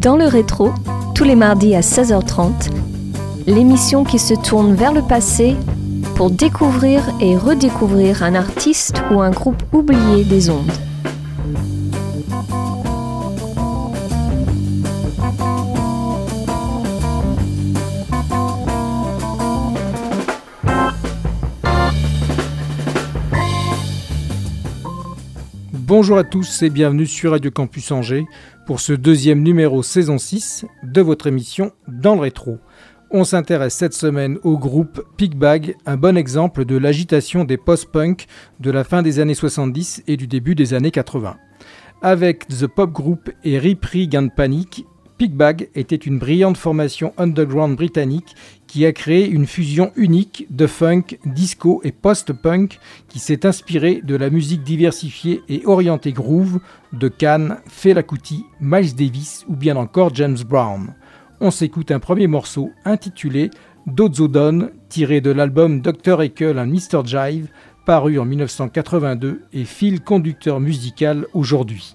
Dans le rétro, tous les mardis à 16h30, l'émission qui se tourne vers le passé pour découvrir et redécouvrir un artiste ou un groupe oublié des ondes. Bonjour à tous et bienvenue sur Radio Campus Angers pour ce deuxième numéro saison 6 de votre émission Dans le rétro. On s'intéresse cette semaine au groupe Pigbag, un bon exemple de l'agitation des post-punk de la fin des années 70 et du début des années 80. Avec The Pop Group et Ripri Gun Panic, Pigbag était une brillante formation underground britannique qui a créé une fusion unique de funk, disco et post-punk qui s'est inspirée de la musique diversifiée et orientée groove de Cannes, Fela Kuti, Miles Davis ou bien encore James Brown. On s'écoute un premier morceau intitulé Dozodon, tiré de l'album Dr. Ekel and Mr. Jive, paru en 1982 et fil conducteur musical aujourd'hui.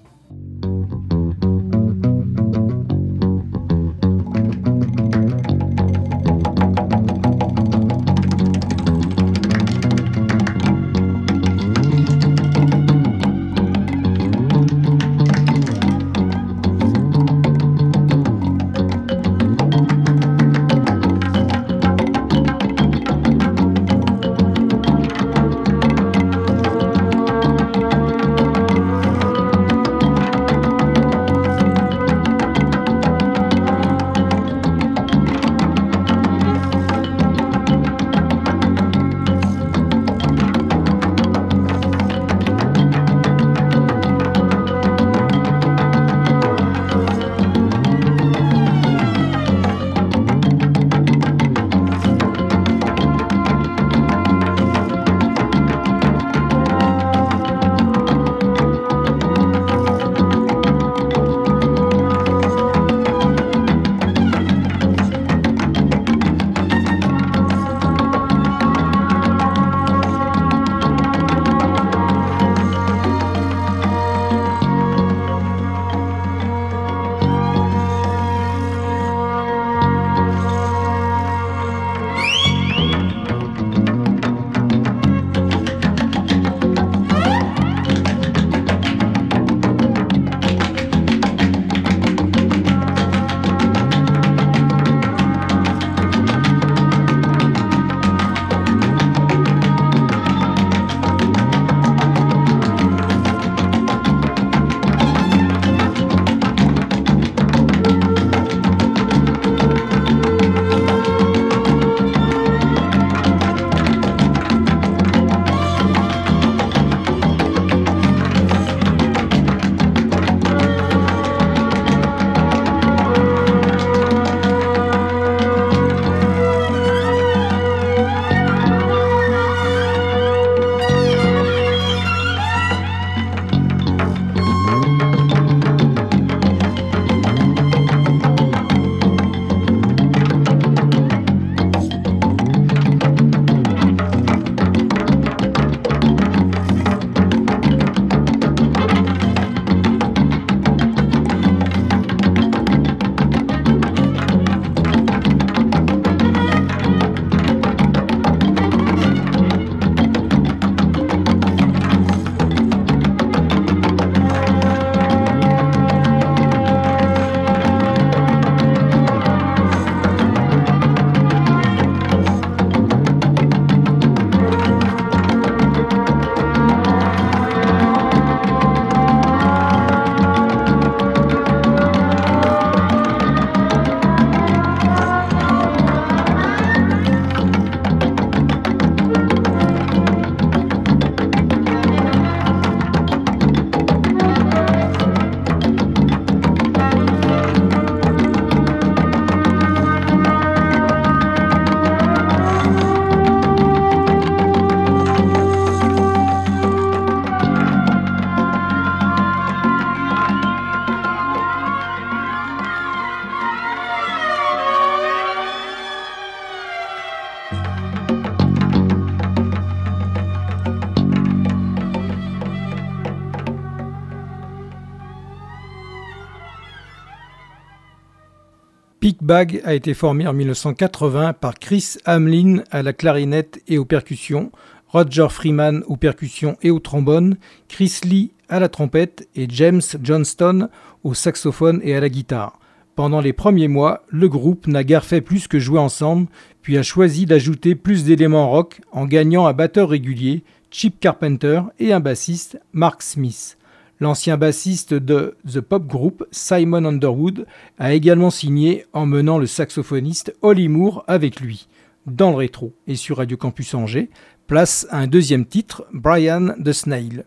Bag a été formé en 1980 par Chris Hamlin à la clarinette et aux percussions, Roger Freeman aux percussions et au trombone, Chris Lee à la trompette et James Johnston au saxophone et à la guitare. Pendant les premiers mois, le groupe n'a guère fait plus que jouer ensemble, puis a choisi d'ajouter plus d'éléments rock en gagnant un batteur régulier, Chip Carpenter, et un bassiste, Mark Smith. L'ancien bassiste de The Pop Group, Simon Underwood, a également signé en menant le saxophoniste Holly Moore avec lui. Dans le rétro et sur Radio Campus Angers, place à un deuxième titre, Brian the Snail.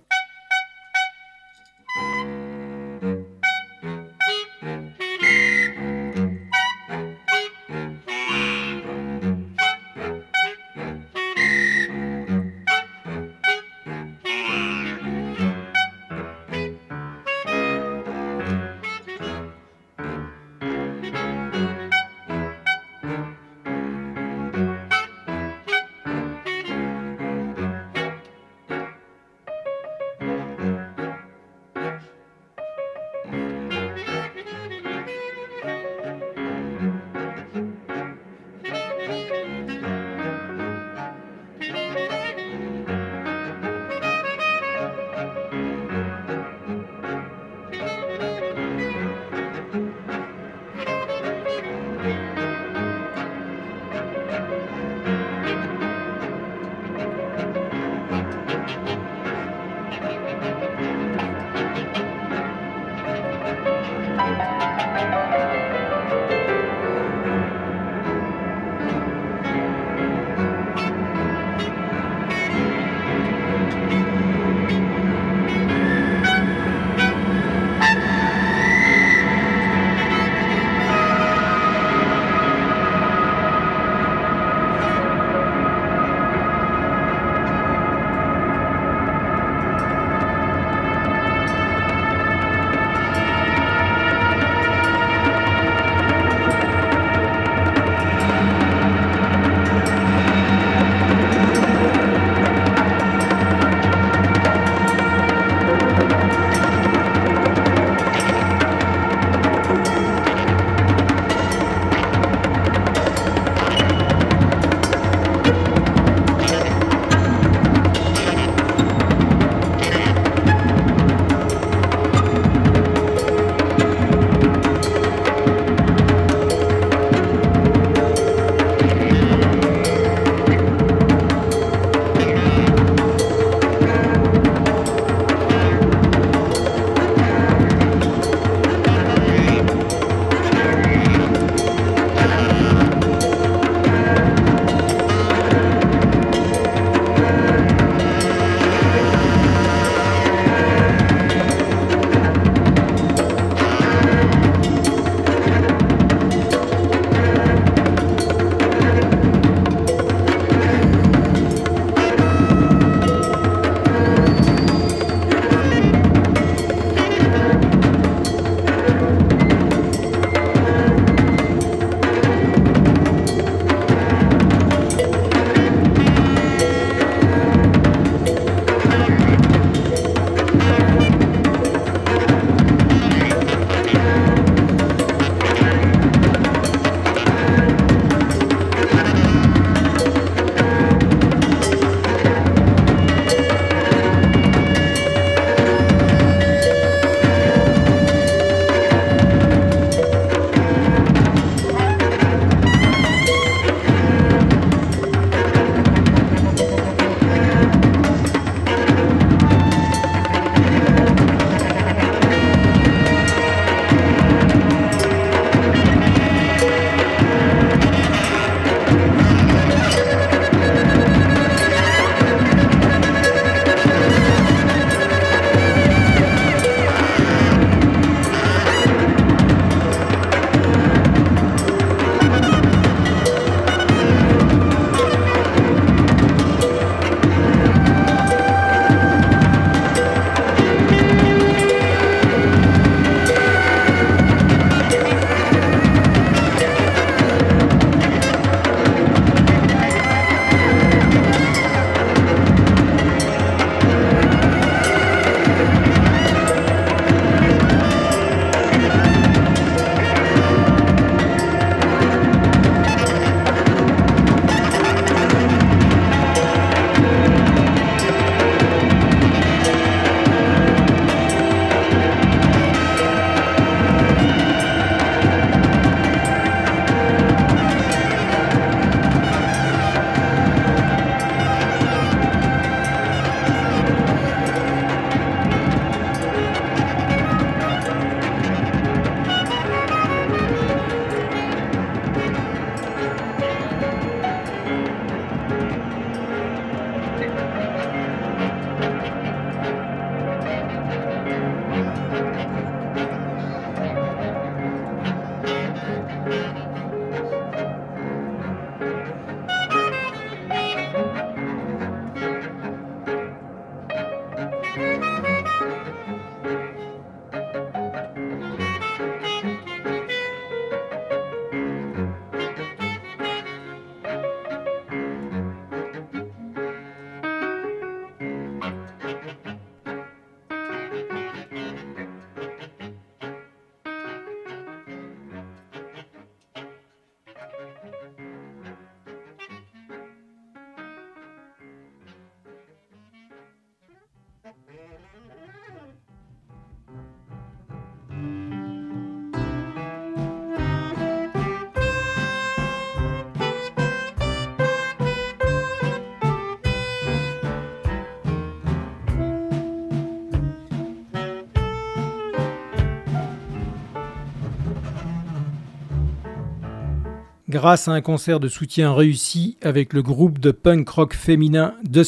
Grâce à un concert de soutien réussi avec le groupe de punk rock féminin The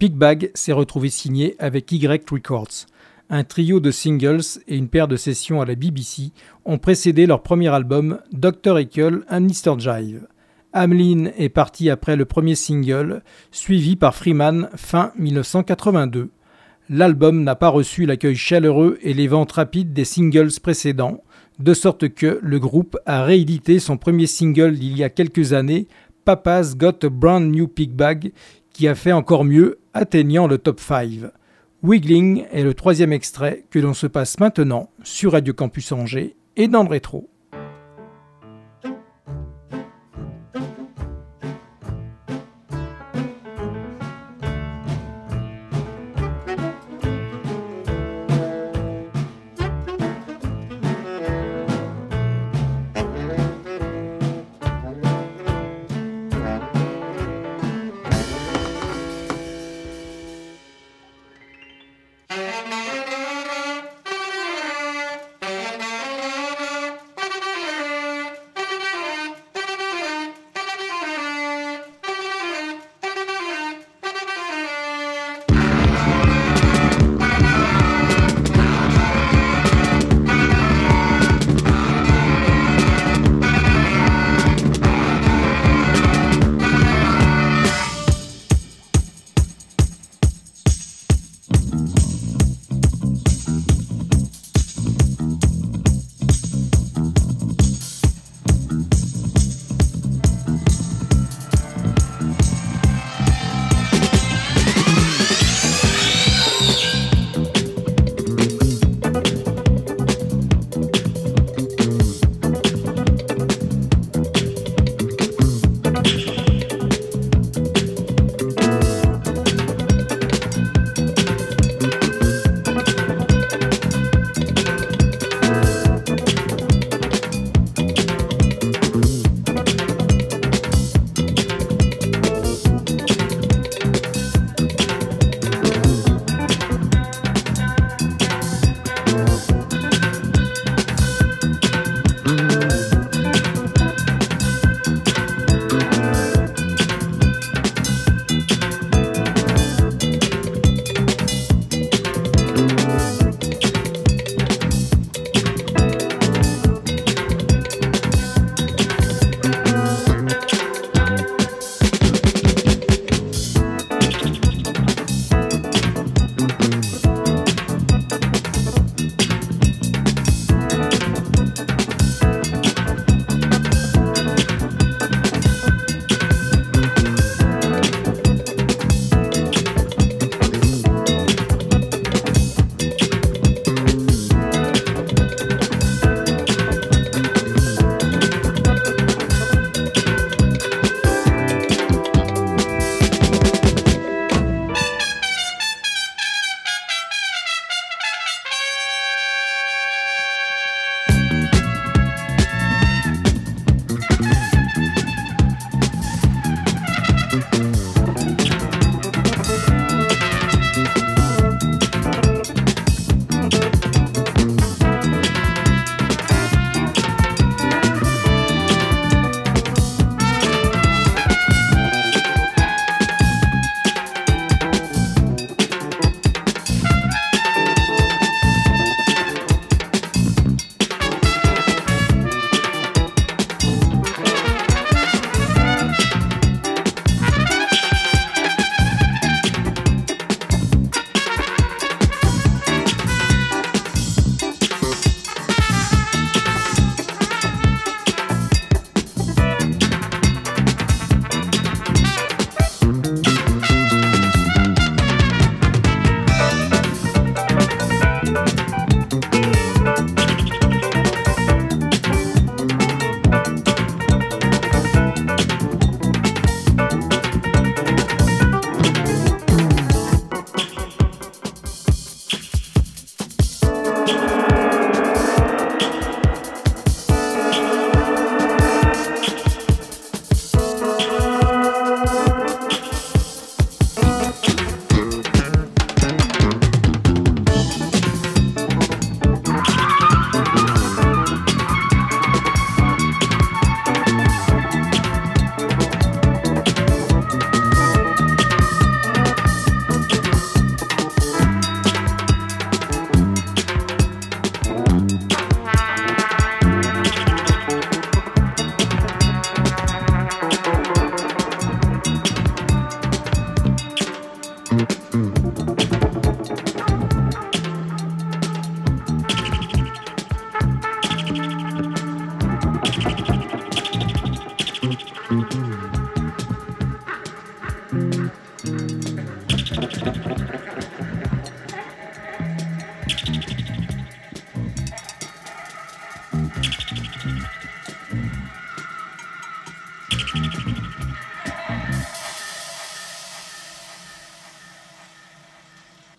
Pigbag s'est retrouvé signé avec Y Records. Un trio de singles et une paire de sessions à la BBC ont précédé leur premier album Dr. Eckle and Mr. Jive. Ameline est parti après le premier single, suivi par Freeman fin 1982. L'album n'a pas reçu l'accueil chaleureux et les ventes rapides des singles précédents, de sorte que le groupe a réédité son premier single il y a quelques années, Papa's Got a Brand New Pig Bag, qui a fait encore mieux, atteignant le top 5. Wiggling est le troisième extrait que l'on se passe maintenant sur Radio Campus Angers et dans le rétro.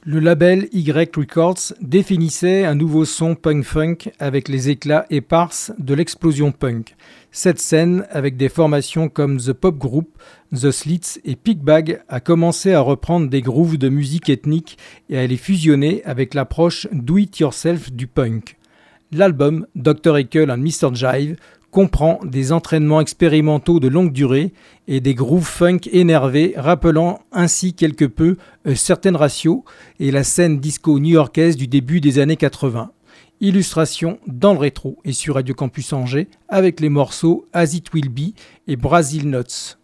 Le label Y Records définissait un nouveau son punk-funk avec les éclats épars de l'explosion punk. Cette scène, avec des formations comme The Pop Group, The Slits et Pickbag, a commencé à reprendre des grooves de musique ethnique et à les fusionner avec l'approche do-it-yourself du punk. L'album Dr. Ekel and Mr. Jive comprend des entraînements expérimentaux de longue durée et des grooves funk énervés, rappelant ainsi quelque peu euh, certaines ratios et la scène disco new-yorkaise du début des années 80. Illustration dans le rétro et sur Radio Campus Angers avec les morceaux As It Will Be et Brazil Nuts.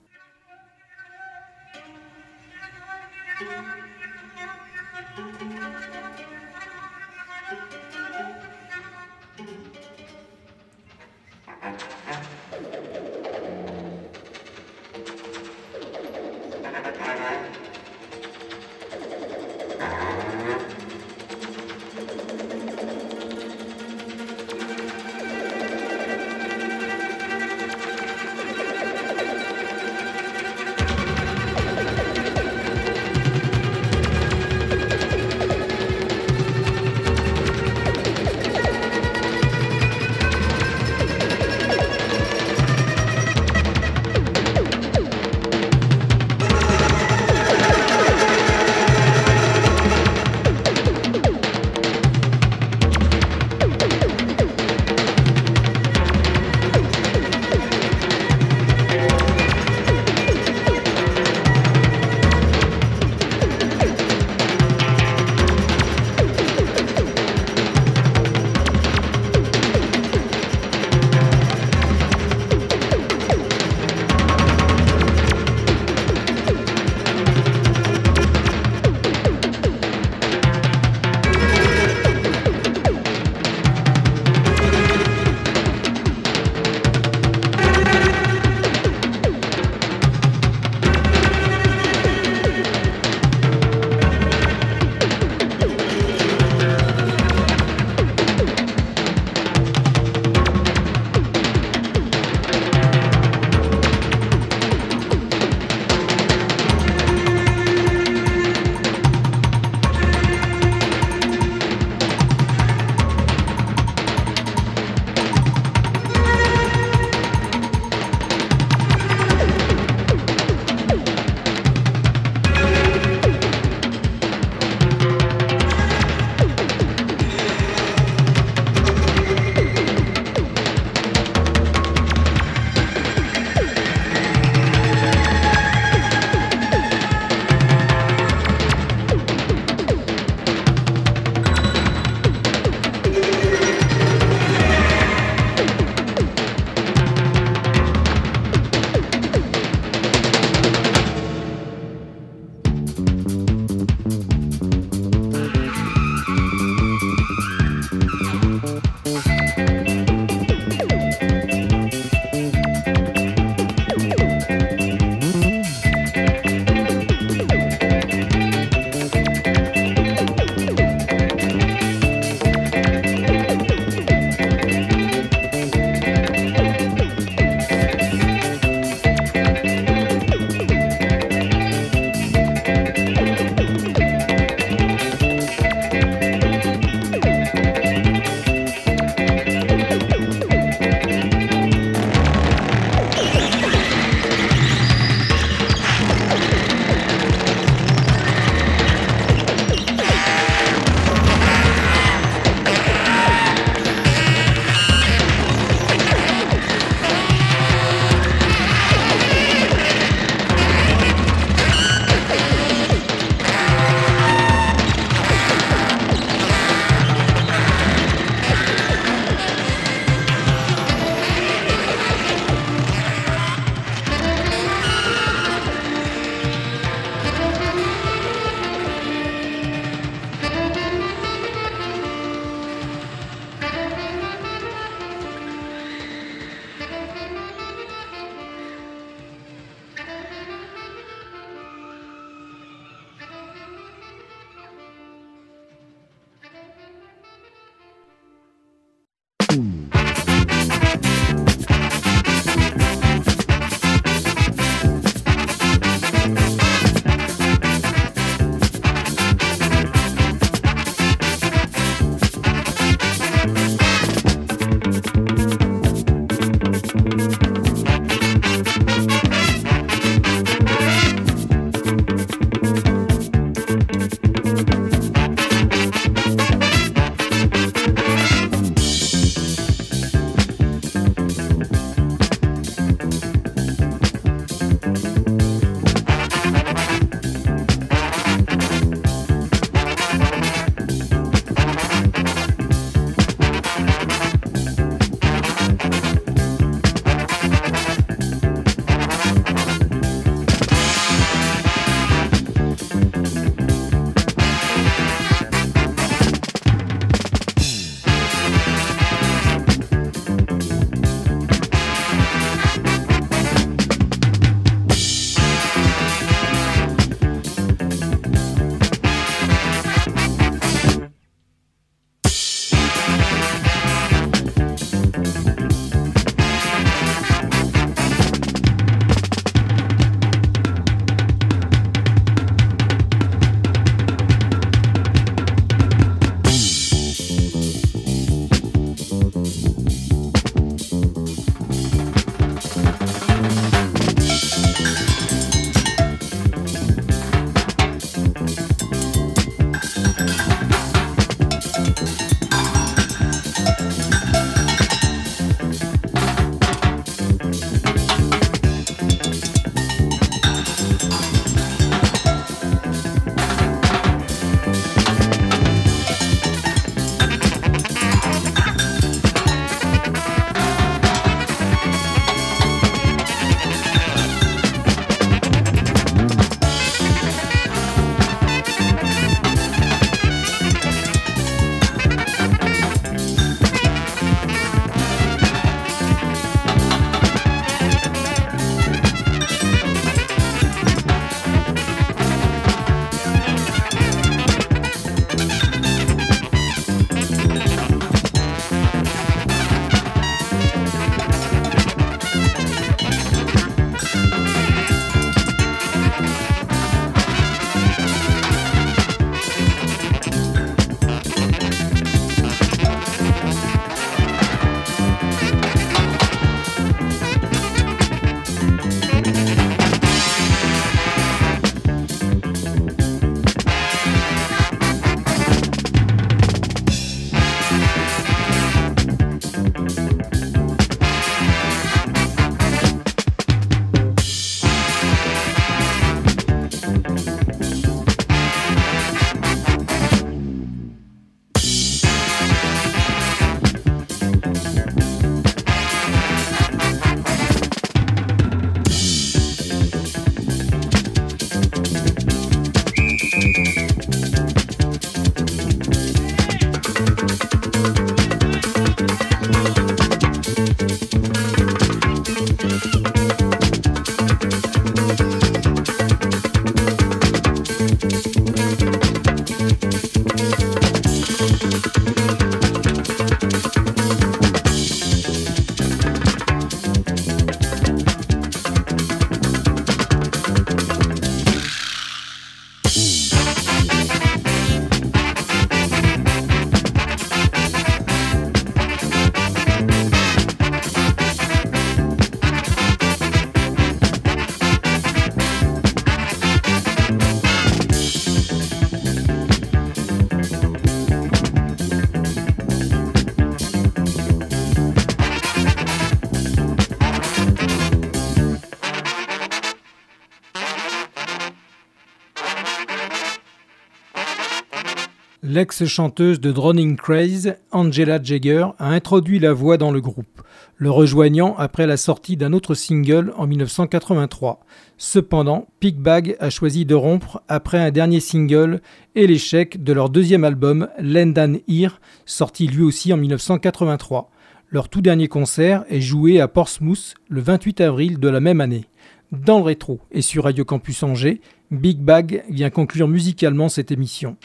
L'ex-chanteuse de Drowning Craze, Angela Jagger, a introduit la voix dans le groupe, le rejoignant après la sortie d'un autre single en 1983. Cependant, Pigbag a choisi de rompre après un dernier single et l'échec de leur deuxième album, Lendan Ear, sorti lui aussi en 1983. Leur tout dernier concert est joué à Portsmouth le 28 avril de la même année. Dans le rétro et sur Radio Campus Angers, Big Bag vient conclure musicalement cette émission.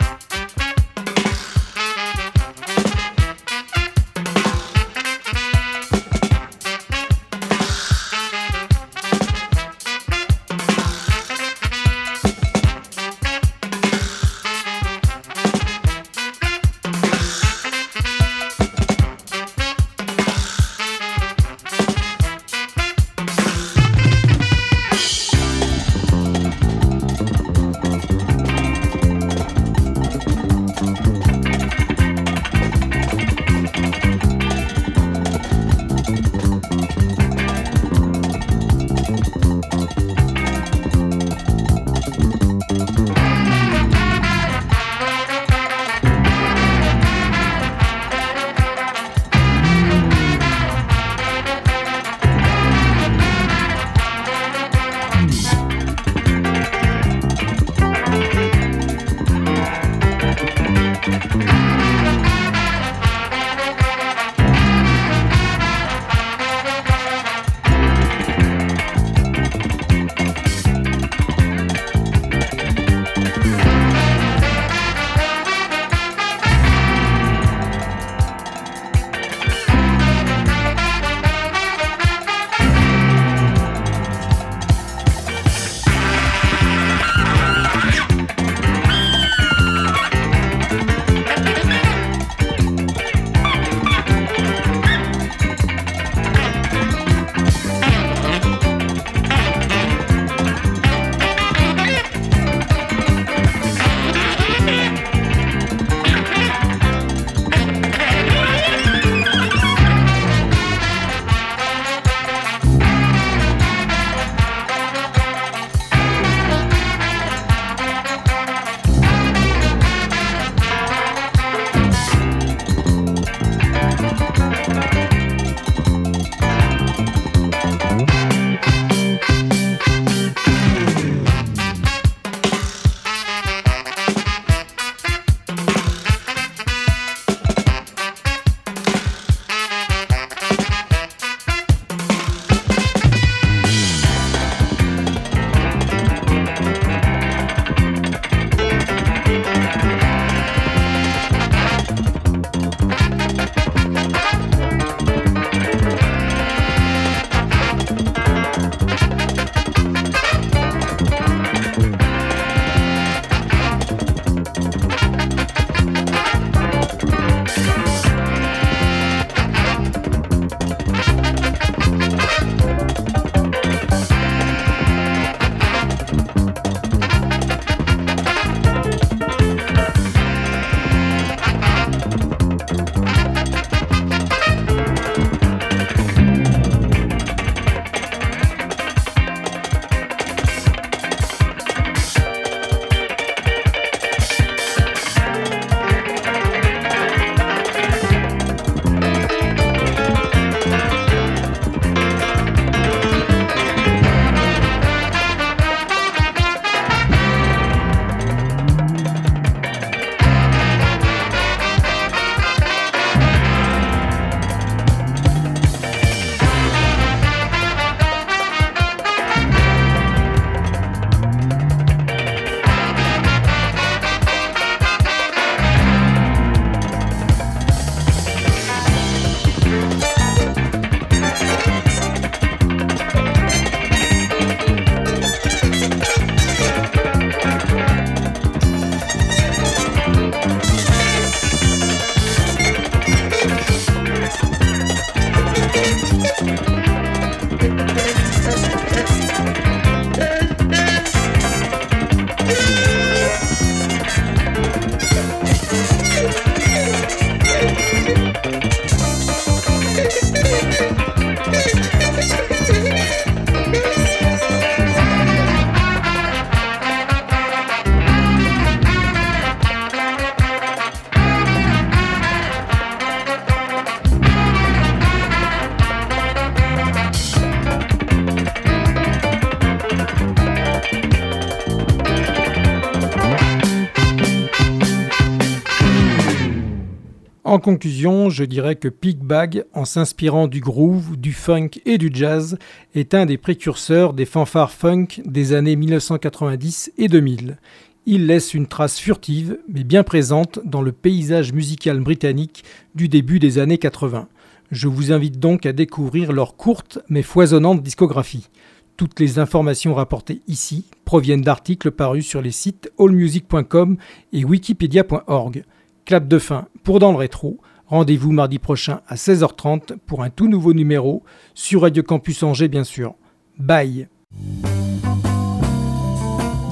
Conclusion, je dirais que Pig Bag, en s'inspirant du groove, du funk et du jazz, est un des précurseurs des fanfares funk des années 1990 et 2000. Il laisse une trace furtive mais bien présente dans le paysage musical britannique du début des années 80. Je vous invite donc à découvrir leur courte mais foisonnante discographie. Toutes les informations rapportées ici proviennent d'articles parus sur les sites allmusic.com et wikipedia.org. Clap de fin pour Dans le Rétro. Rendez-vous mardi prochain à 16h30 pour un tout nouveau numéro sur Radio Campus Angers, bien sûr. Bye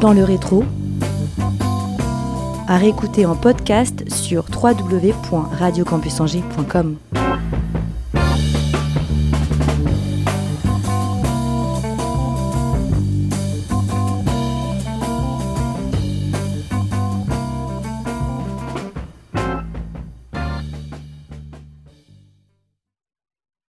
Dans le rétro, à réécouter en podcast sur www.radiocampusangers.com.